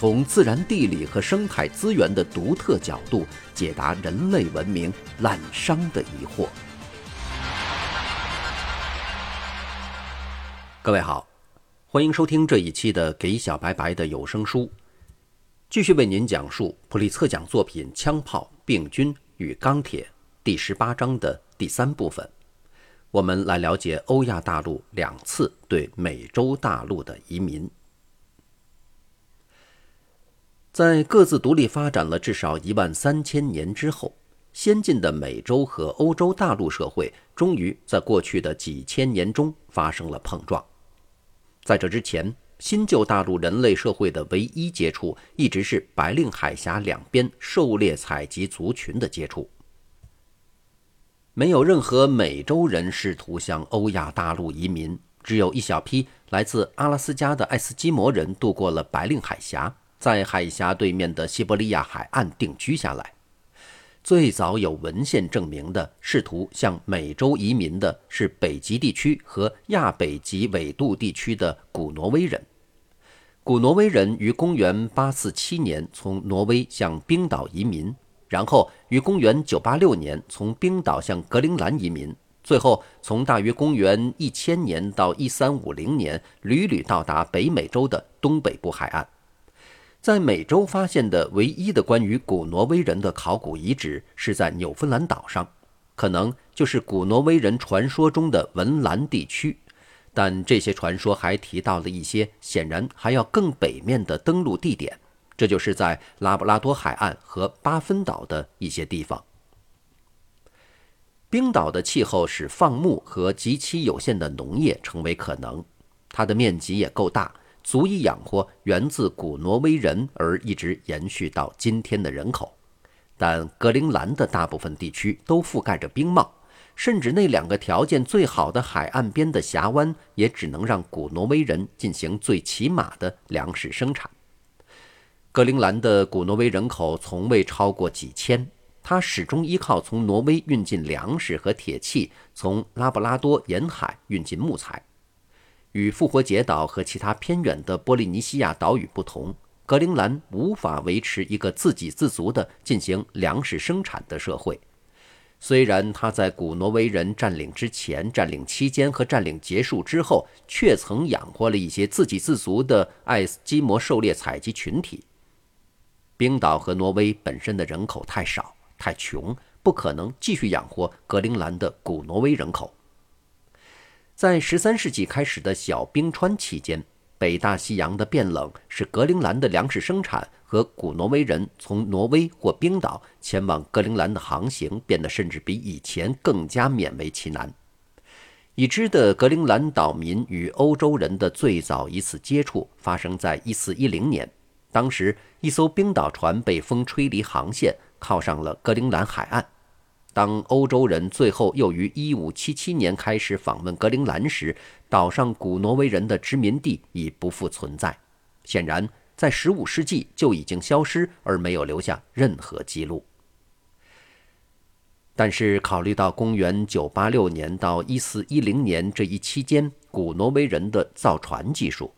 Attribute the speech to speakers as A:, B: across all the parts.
A: 从自然地理和生态资源的独特角度解答人类文明滥觞的疑惑。各位好，欢迎收听这一期的《给小白白的有声书》，继续为您讲述普利策奖作品《枪炮、病菌与钢铁》第十八章的第三部分。我们来了解欧亚大陆两次对美洲大陆的移民。在各自独立发展了至少一万三千年之后，先进的美洲和欧洲大陆社会终于在过去的几千年中发生了碰撞。在这之前，新旧大陆人类社会的唯一接触一直是白令海峡两边狩猎采集族群的接触。没有任何美洲人试图向欧亚大陆移民，只有一小批来自阿拉斯加的爱斯基摩人渡过了白令海峡。在海峡对面的西伯利亚海岸定居下来。最早有文献证明的试图向美洲移民的是北极地区和亚北极纬度地区的古挪威人。古挪威人于公元847年从挪威向冰岛移民，然后于公元986年从冰岛向格陵兰移民，最后从大约公元1000年到1350年屡屡到达北美洲的东北部海岸。在美洲发现的唯一的关于古挪威人的考古遗址是在纽芬兰岛上，可能就是古挪威人传说中的文兰地区。但这些传说还提到了一些显然还要更北面的登陆地点，这就是在拉布拉多海岸和巴芬岛的一些地方。冰岛的气候使放牧和极其有限的农业成为可能，它的面积也够大。足以养活源自古挪威人而一直延续到今天的人口，但格陵兰的大部分地区都覆盖着冰帽，甚至那两个条件最好的海岸边的峡湾也只能让古挪威人进行最起码的粮食生产。格陵兰的古挪威人口从未超过几千，它始终依靠从挪威运进粮食和铁器，从拉布拉多沿海运进木材。与复活节岛和其他偏远的波利尼西亚岛屿不同，格陵兰无法维持一个自给自足的进行粮食生产的社会。虽然它在古挪威人占领之前、占领期间和占领结束之后，却曾养活了一些自给自足的爱斯基摩狩猎采集群体。冰岛和挪威本身的人口太少、太穷，不可能继续养活格陵兰的古挪威人口。在十三世纪开始的小冰川期间，北大西洋的变冷使格陵兰的粮食生产和古挪威人从挪威或冰岛前往格陵兰的航行变得甚至比以前更加勉为其难。已知的格陵兰岛民与欧洲人的最早一次接触发生在一四一零年，当时一艘冰岛船被风吹离航线，靠上了格陵兰海岸。当欧洲人最后又于1577年开始访问格陵兰时，岛上古挪威人的殖民地已不复存在。显然，在15世纪就已经消失，而没有留下任何记录。但是，考虑到公元986年到1410年这一期间古挪威人的造船技术，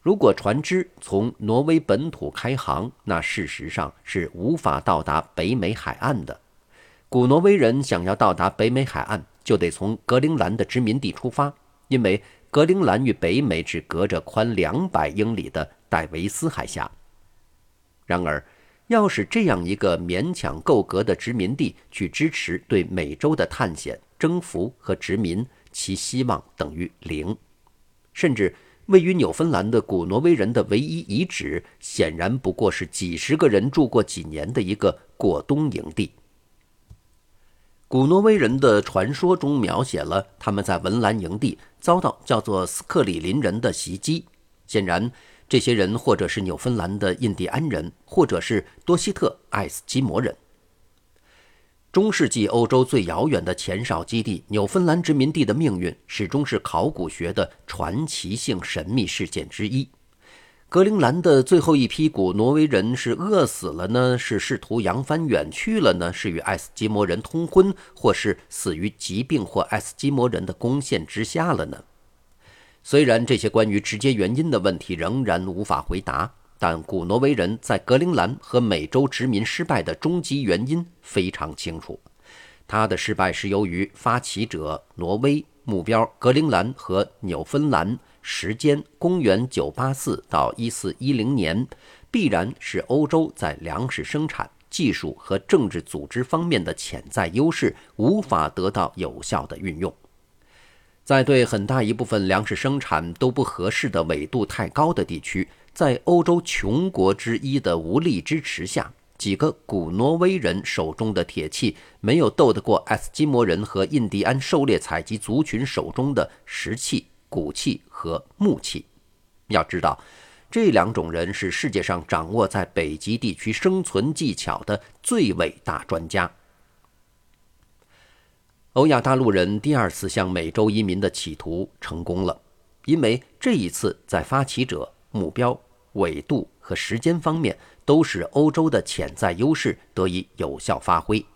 A: 如果船只从挪威本土开航，那事实上是无法到达北美海岸的。古挪威人想要到达北美海岸，就得从格陵兰的殖民地出发，因为格陵兰与北美只隔着宽两百英里的戴维斯海峡。然而，要使这样一个勉强够格的殖民地去支持对美洲的探险、征服和殖民，其希望等于零。甚至位于纽芬兰的古挪威人的唯一遗址，显然不过是几十个人住过几年的一个过冬营地。古挪威人的传说中描写了他们在文兰营地遭到叫做斯克里林人的袭击。显然，这些人或者是纽芬兰的印第安人，或者是多西特爱斯基摩人。中世纪欧洲最遥远的前哨基地——纽芬兰殖民地的命运，始终是考古学的传奇性神秘事件之一。格陵兰的最后一批古挪威人是饿死了呢？是试图扬帆远去了呢？是与爱斯基摩人通婚，或是死于疾病或爱斯基摩人的攻陷之下了呢？虽然这些关于直接原因的问题仍然无法回答，但古挪威人在格陵兰和美洲殖民失败的终极原因非常清楚。他的失败是由于发起者挪威、目标格陵兰和纽芬兰。时间：公元984到1410年，必然是欧洲在粮食生产、技术和政治组织方面的潜在优势无法得到有效的运用。在对很大一部分粮食生产都不合适的纬度太高的地区，在欧洲穷国之一的无力支持下，几个古挪威人手中的铁器没有斗得过爱斯基摩人和印第安狩猎采集族群手中的石器。骨器和木器，要知道，这两种人是世界上掌握在北极地区生存技巧的最伟大专家。欧亚大陆人第二次向美洲移民的企图成功了，因为这一次在发起者、目标、纬度和时间方面都使欧洲的潜在优势得以有效发挥。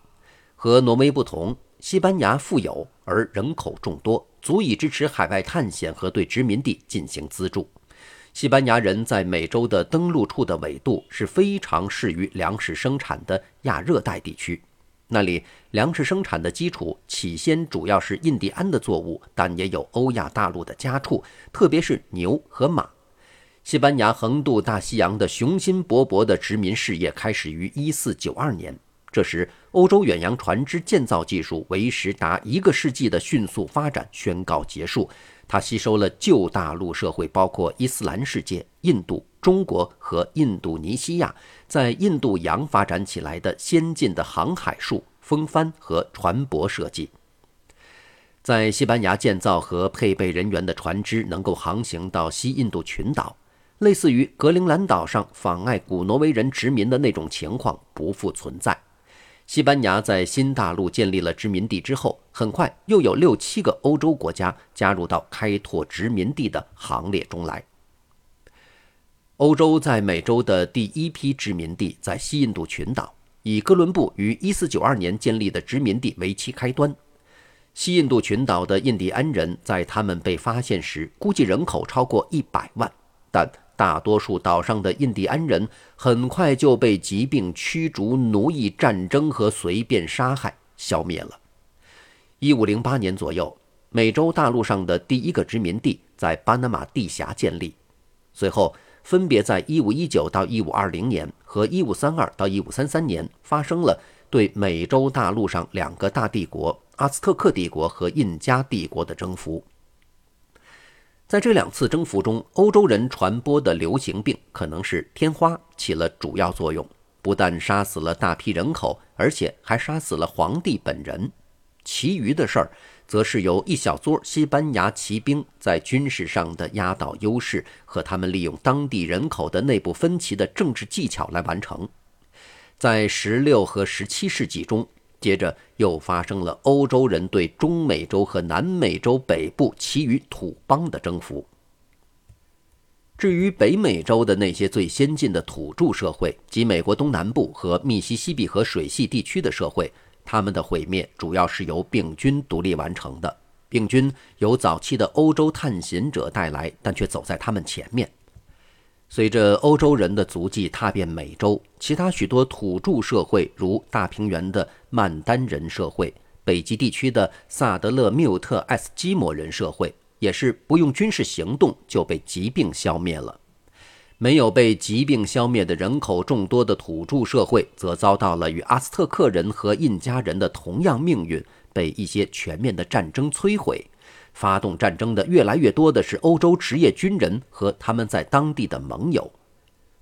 A: 和挪威不同，西班牙富有而人口众多。足以支持海外探险和对殖民地进行资助。西班牙人在美洲的登陆处的纬度是非常适于粮食生产的亚热带地区，那里粮食生产的基础起先主要是印第安的作物，但也有欧亚大陆的家畜，特别是牛和马。西班牙横渡大西洋的雄心勃勃的殖民事业开始于1492年。这时，欧洲远洋船只建造技术为时达一个世纪的迅速发展宣告结束。它吸收了旧大陆社会，包括伊斯兰世界、印度、中国和印度尼西亚，在印度洋发展起来的先进的航海术、风帆和船舶设计。在西班牙建造和配备人员的船只能够航行到西印度群岛，类似于格陵兰岛上妨碍古挪威人殖民的那种情况不复存在。西班牙在新大陆建立了殖民地之后，很快又有六七个欧洲国家加入到开拓殖民地的行列中来。欧洲在美洲的第一批殖民地在西印度群岛，以哥伦布于1492年建立的殖民地为其开端。西印度群岛的印第安人在他们被发现时，估计人口超过一百万，但。大多数岛上的印第安人很快就被疾病、驱逐、奴役、战争和随便杀害消灭了。一五零八年左右，美洲大陆上的第一个殖民地在巴拿马地峡建立，随后分别在一五一九到一五二零年和一五三二到一五三三年发生了对美洲大陆上两个大帝国——阿兹特克帝国和印加帝国的征服。在这两次征服中，欧洲人传播的流行病可能是天花起了主要作用，不但杀死了大批人口，而且还杀死了皇帝本人。其余的事儿，则是由一小撮西班牙骑兵在军事上的压倒优势和他们利用当地人口的内部分歧的政治技巧来完成。在十六和十七世纪中。接着又发生了欧洲人对中美洲和南美洲北部其余土邦的征服。至于北美洲的那些最先进的土著社会及美国东南部和密西西比河水系地区的社会，他们的毁灭主要是由病菌独立完成的。病菌由早期的欧洲探险者带来，但却走在他们前面。随着欧洲人的足迹踏遍美洲，其他许多土著社会，如大平原的曼丹人社会、北极地区的萨德勒缪特埃斯基摩人社会，也是不用军事行动就被疾病消灭了。没有被疾病消灭的人口众多的土著社会，则遭到了与阿斯特克人和印加人的同样命运，被一些全面的战争摧毁。发动战争的越来越多的是欧洲职业军人和他们在当地的盟友。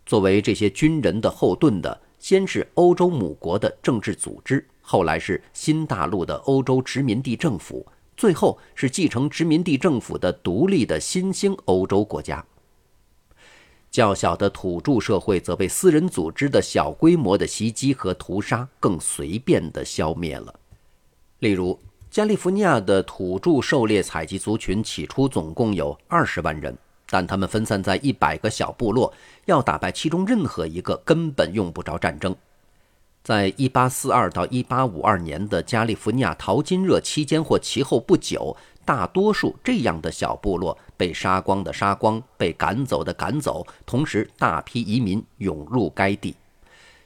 A: 作为这些军人的后盾的，先是欧洲母国的政治组织，后来是新大陆的欧洲殖民地政府，最后是继承殖民地政府的独立的新兴欧洲国家。较小的土著社会则被私人组织的小规模的袭击和屠杀更随便地消灭了。例如，加利福尼亚的土著狩猎采集族群起初总共有二十万人，但他们分散在一百个小部落，要打败其中任何一个根本用不着战争。在1842到1852年的加利福尼亚淘金热期间或其后不久，大多数这样的小部落被杀光的杀光，被赶走的赶走，同时大批移民涌入该地。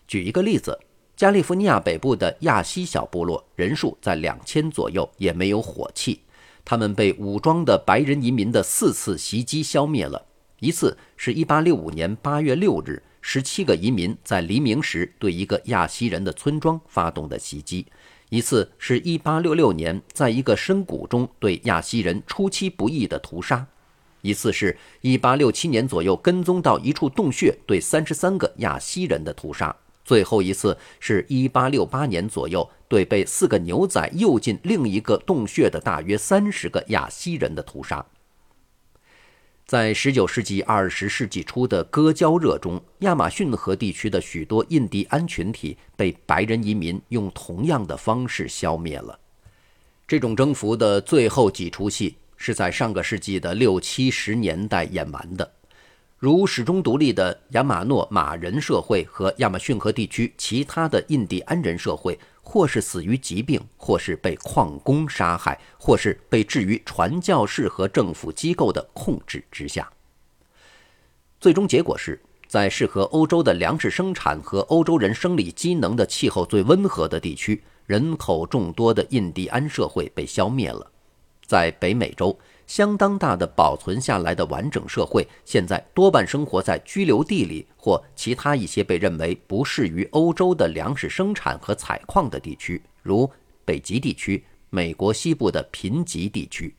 A: 举一个例子，加利福尼亚北部的亚西小部落人数在两千左右，也没有火器，他们被武装的白人移民的四次袭击消灭了。一次是1865年8月6日。十七个移民在黎明时对一个亚西人的村庄发动的袭击，一次是一八六六年在一个深谷中对亚西人出其不意的屠杀，一次是一八六七年左右跟踪到一处洞穴对三十三个亚西人的屠杀，最后一次是一八六八年左右对被四个牛仔诱进另一个洞穴的大约三十个亚西人的屠杀。在19世纪20世纪初的割胶热中，亚马逊河地区的许多印第安群体被白人移民用同样的方式消灭了。这种征服的最后几出戏是在上个世纪的六七十年代演完的。如始终独立的亚马诺马人社会和亚马逊河地区其他的印第安人社会，或是死于疾病，或是被矿工杀害，或是被置于传教士和政府机构的控制之下。最终结果是在适合欧洲的粮食生产和欧洲人生理机能的气候最温和的地区，人口众多的印第安社会被消灭了。在北美洲。相当大的保存下来的完整社会，现在多半生活在居留地里或其他一些被认为不适于欧洲的粮食生产和采矿的地区，如北极地区、美国西部的贫瘠地区。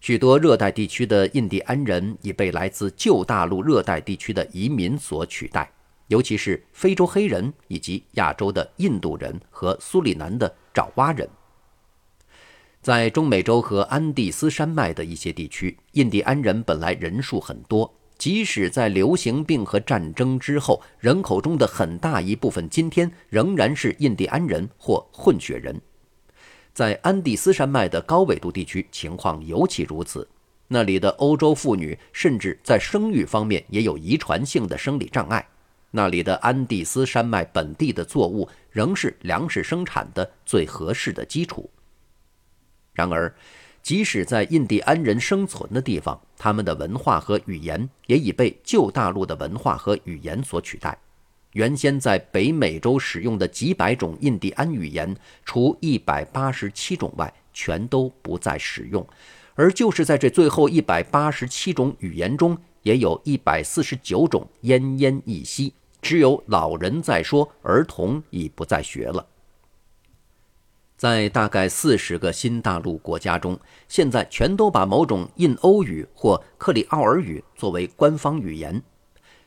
A: 许多热带地区的印第安人已被来自旧大陆热带地区的移民所取代，尤其是非洲黑人以及亚洲的印度人和苏里南的爪哇人。在中美洲和安第斯山脉的一些地区，印第安人本来人数很多，即使在流行病和战争之后，人口中的很大一部分今天仍然是印第安人或混血人。在安第斯山脉的高纬度地区，情况尤其如此。那里的欧洲妇女甚至在生育方面也有遗传性的生理障碍。那里的安第斯山脉本地的作物仍是粮食生产的最合适的基础。然而，即使在印第安人生存的地方，他们的文化和语言也已被旧大陆的文化和语言所取代。原先在北美洲使用的几百种印第安语言，除一百八十七种外，全都不再使用。而就是在这最后一百八十七种语言中，也有一百四十九种奄奄一息，只有老人在说，儿童已不再学了。在大概四十个新大陆国家中，现在全都把某种印欧语或克里奥尔语作为官方语言。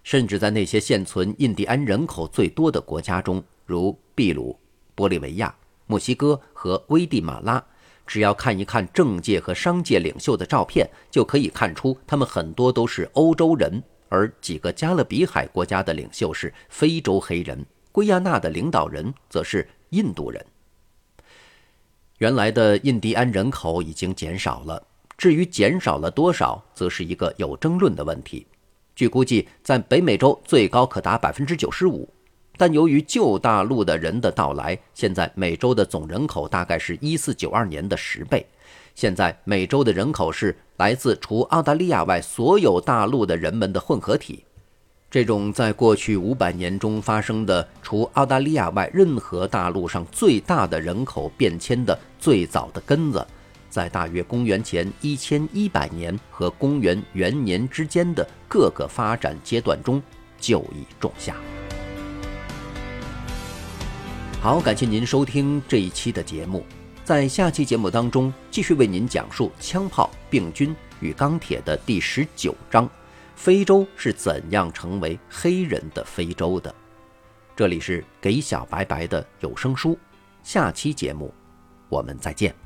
A: 甚至在那些现存印第安人口最多的国家中，如秘鲁、玻利维亚、墨西哥和危地马拉，只要看一看政界和商界领袖的照片，就可以看出他们很多都是欧洲人。而几个加勒比海国家的领袖是非洲黑人，圭亚那的领导人则是印度人。原来的印第安人口已经减少了，至于减少了多少，则是一个有争论的问题。据估计，在北美洲最高可达百分之九十五，但由于旧大陆的人的到来，现在美洲的总人口大概是一四九二年的十倍。现在美洲的人口是来自除澳大利亚外所有大陆的人们的混合体。这种在过去五百年中发生的除澳大利亚外任何大陆上最大的人口变迁的最早的根子，在大约公元前一千一百年和公元元年之间的各个发展阶段中就已种下。好，感谢您收听这一期的节目，在下期节目当中继续为您讲述枪炮、病菌与钢铁的第十九章。非洲是怎样成为黑人的非洲的？这里是给小白白的有声书，下期节目我们再见。